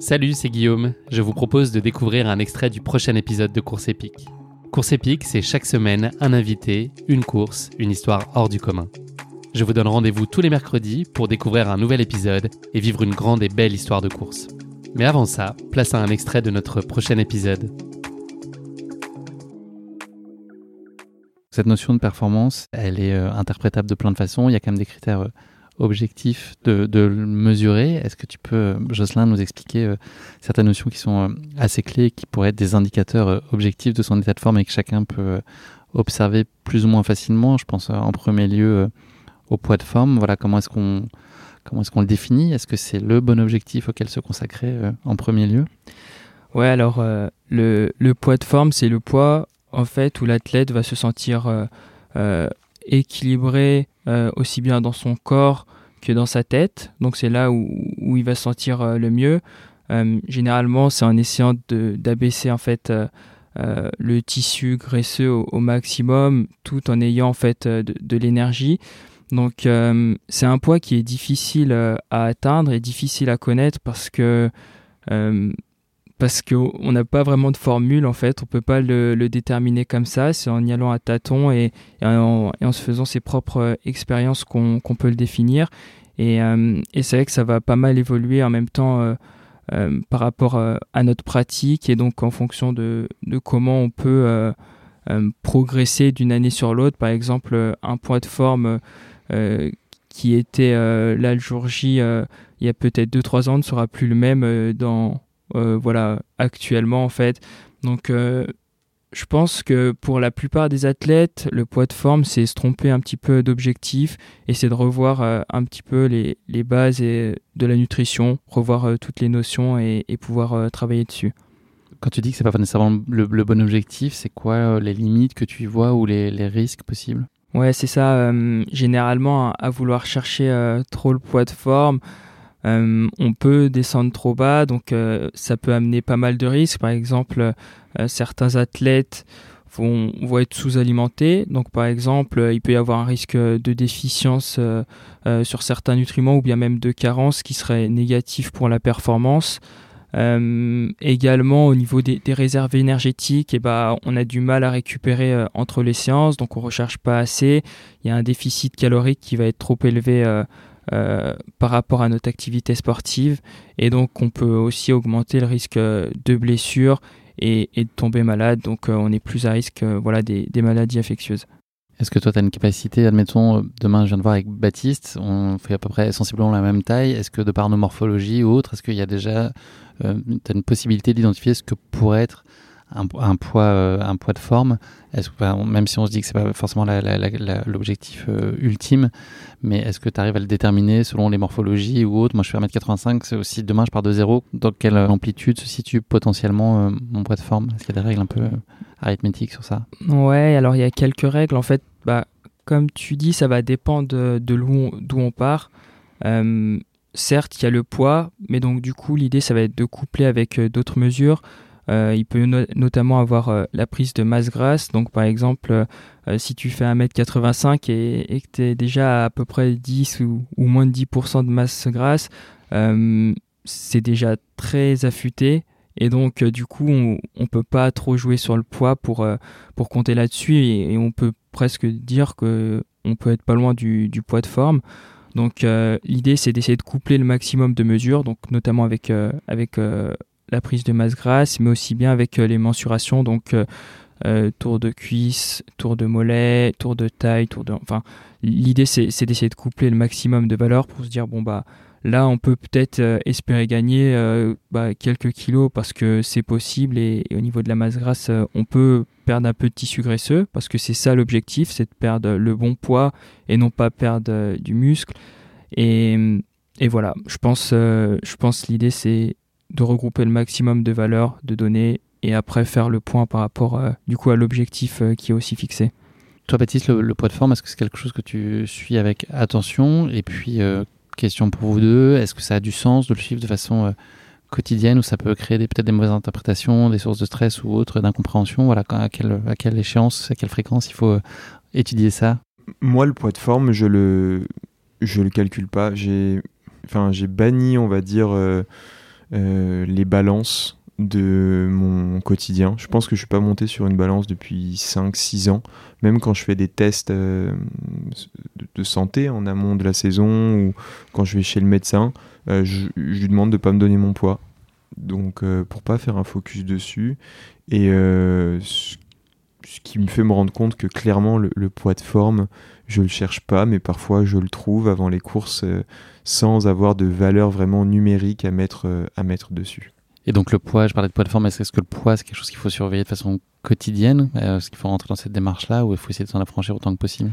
Salut, c'est Guillaume. Je vous propose de découvrir un extrait du prochain épisode de Course épique. Course épique, c'est chaque semaine un invité, une course, une histoire hors du commun. Je vous donne rendez-vous tous les mercredis pour découvrir un nouvel épisode et vivre une grande et belle histoire de course. Mais avant ça, place à un extrait de notre prochain épisode. Cette notion de performance, elle est euh, interprétable de plein de façons. Il y a quand même des critères objectifs de, de le mesurer. Est-ce que tu peux, Jocelyn, nous expliquer euh, certaines notions qui sont euh, assez clés qui pourraient être des indicateurs euh, objectifs de son état de forme et que chacun peut observer plus ou moins facilement? Je pense en premier lieu au poids de forme. Voilà, comment est-ce qu'on comment est-ce qu'on le définit? Est-ce que c'est le bon objectif auquel se consacrer en premier lieu? Ouais, alors le, le poids de forme, c'est le poids en fait où l'athlète va se sentir euh, équilibré euh, aussi bien dans son corps que dans sa tête. Donc c'est là où, où il va se sentir euh, le mieux. Euh, généralement, c'est en essayant d'abaisser en fait le tissu graisseux au, maximum, tout en ayant en fait de, l'énergie. Donc c'est un poids qui est difficile à atteindre et difficile à connaître parce que parce qu'on n'a pas vraiment de formule en fait, on peut pas le, déterminer comme ça, c'est en y allant à tâtons et, en, se faisant ses propres euh, expériences qu'on peut le définir. Et, euh, et c'est vrai que ça va pas mal évoluer en même temps euh, par rapport à notre pratique et donc en fonction de, comment on peut progresser d'une année sur l'autre. Par exemple, un point de forme qui était là jour J il y a peut-être 2-3 ans ne sera plus le même dans voilà actuellement en fait. Donc euh, je pense que pour la plupart des athlètes, le poids de forme, c'est se tromper un petit peu d'objectif et c'est de revoir euh, un petit peu les, les bases et, de la nutrition, revoir euh, toutes les notions et, et pouvoir euh, travailler dessus. Quand tu dis que c'est pas nécessairement le, le bon objectif, c'est quoi euh, les limites que tu y vois ou les, les risques possibles? Ouais, c'est ça. euh, généralement, à vouloir chercher euh, trop le poids de forme, euh, on peut descendre trop bas, donc euh, ça peut amener pas mal de risques. Par exemple, euh, certains athlètes vont, être sous-alimentés. Donc, par exemple, il peut y avoir un risque de déficience sur certains nutriments ou bien même de carence qui serait négatif pour la performance. Également au niveau des, réserves énergétiques, et ben, on a du mal à récupérer entre les séances, donc on recherche pas assez. Il y a un déficit calorique qui va être trop élevé euh, par rapport à notre activité sportive, et donc on peut aussi augmenter le risque euh, de blessure et, de tomber malade. Donc euh, on est plus à risque voilà des, maladies infectieuses. Est-ce que toi, tu as une capacité, admettons, demain, je viens de voir avec Baptiste, on fait à peu près sensiblement la même taille. Est-ce que de par nos morphologies ou autres, est-ce qu'il y a déjà euh, as une possibilité d'identifier ce que pourrait être un, poids, euh, un poids de forme est-ce Même si on se dit que c'est pas forcément l'objectif euh, ultime, mais est-ce que tu arrives à le déterminer selon les morphologies ou autres? Moi, je fais 1m85, c'est aussi demain, je pars de zéro. Dans quelle amplitude se situe potentiellement euh, mon poids de forme? Est-ce qu'il y a des règles un peu euh, arithmétiques sur ça? Ouais, alors il y a quelques règles. En fait, bah, comme tu dis, ça va dépendre de, de d'où on part. Euh, certes, il y a le poids, mais donc du coup, l'idée, ça va être de coupler avec euh, d'autres mesures. Euh, il peut no- notamment avoir euh, la prise de masse grasse. Donc, par exemple, euh, si tu fais 1m85 et, que tu es déjà à, peu près 10 ou, moins de 10% de masse grasse, c'est déjà très affûté. Et donc, du coup, on ne peut pas trop jouer sur le poids pour, pour compter là-dessus. Et, on peut presque dire que on peut être pas loin du, poids de forme. Donc, l'idée, c'est d'essayer de coupler le maximum de mesures, donc notamment avec, avec la prise de masse grasse, mais aussi bien avec euh, les mensurations, donc euh, euh, tour de cuisse, tour de mollet, tour de taille, tour de. Enfin, l'idée, c'est d'essayer de coupler le maximum de valeurs pour se dire, bon, bah, là, on peut peut-être espérer gagner bah, quelques kilos parce que c'est possible, et, et au niveau de la masse grasse, on peut perdre un peu de tissu graisseux parce que c'est ça l'objectif, c'est de perdre le bon poids et non pas perdre du muscle. Et, et voilà, je pense, je pense l'idée c'est de regrouper le maximum de valeurs, de données et après faire le point par rapport euh, du coup à l'objectif euh, qui est aussi fixé. Toi, Baptiste, le, le poids de forme, est-ce que c'est quelque chose que tu suis avec attention? Et puis, euh, question pour vous deux, est-ce que ça a du sens de le suivre de façon euh, quotidienne ou ça peut créer peut-être des mauvaises interprétations, des sources de stress ou autres, d'incompréhension? Voilà, à quelle, à quelle échéance, à quelle fréquence il faut euh, étudier ça? Moi, le poids de forme, je le, je le calcule pas. J'ai, enfin, j'ai banni, on va dire, euh, les balances de mon quotidien. Je pense que je suis pas monté sur une balance depuis 5-6 ans. Même quand je fais des tests de santé en amont de la saison ou quand je vais chez le médecin, je, lui demande de pas me donner mon poids. Donc pour pas faire un focus dessus. Qui me fait me rendre compte que clairement le, poids de forme, je le cherche pas, mais parfois je le trouve avant les courses euh, sans avoir de valeur vraiment numérique à mettre, euh, à mettre dessus. Et donc le poids, je parlais de poids de forme, est-ce que le poids c'est quelque chose qu'il faut surveiller de façon quotidienne euh, Est-ce qu'il faut rentrer dans cette démarche-là ou il faut essayer de s'en affranchir autant que possible?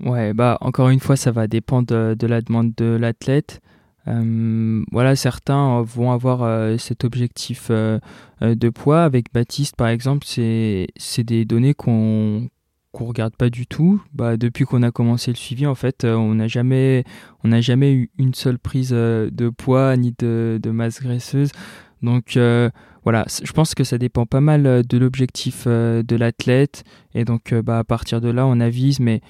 Ouais, bah encore une fois, ça va dépendre de la demande de l'athlète. Euh, voilà, certains vont avoir euh, cet objectif euh, de poids. Avec Baptiste, par exemple, c'est des données qu'on qu'on regarde pas du tout. Bah, depuis qu'on a commencé le suivi, en fait, on n'a jamais, on jamais eu une seule prise de poids ni de, de masse graisseuse. Donc voilà, je pense que ça dépend pas mal de l'objectif de l'athlète. Et donc bah, à partir de là, on avise, mais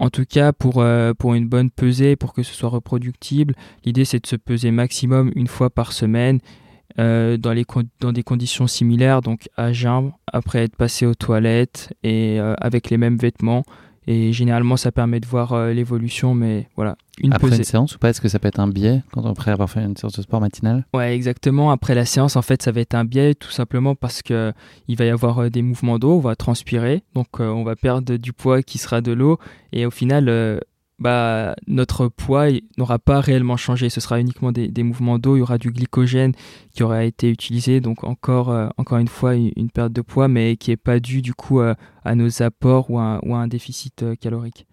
en tout cas, pour, euh, pour une bonne pesée, pour que ce soit reproductible, l'idée c'est de se peser maximum une fois par semaine euh, dans des conditions similaires, donc à jeun, après être passé aux toilettes et euh, avec les mêmes vêtements. Et généralement, ça permet de voir euh, l'évolution, mais voilà. Une après une séance ou pas Est-ce que ça peut être un biais quand on après avoir fait une séance de sport matinale? Ouais, exactement. Après la séance, en fait, ça va être un biais tout simplement parce que il va y avoir euh, des mouvements d'eau, on va transpirer, donc euh, on va perdre du poids qui sera de l'eau, et au final, bah, notre poids n'aura pas réellement changé. Ce sera uniquement des, mouvements d'eau, il y aura du glycogène qui aura été utilisé, donc encore, euh, encore une fois une, perte de poids, mais qui n'est pas due du coup à nos apports ou à, un déficit euh, calorique.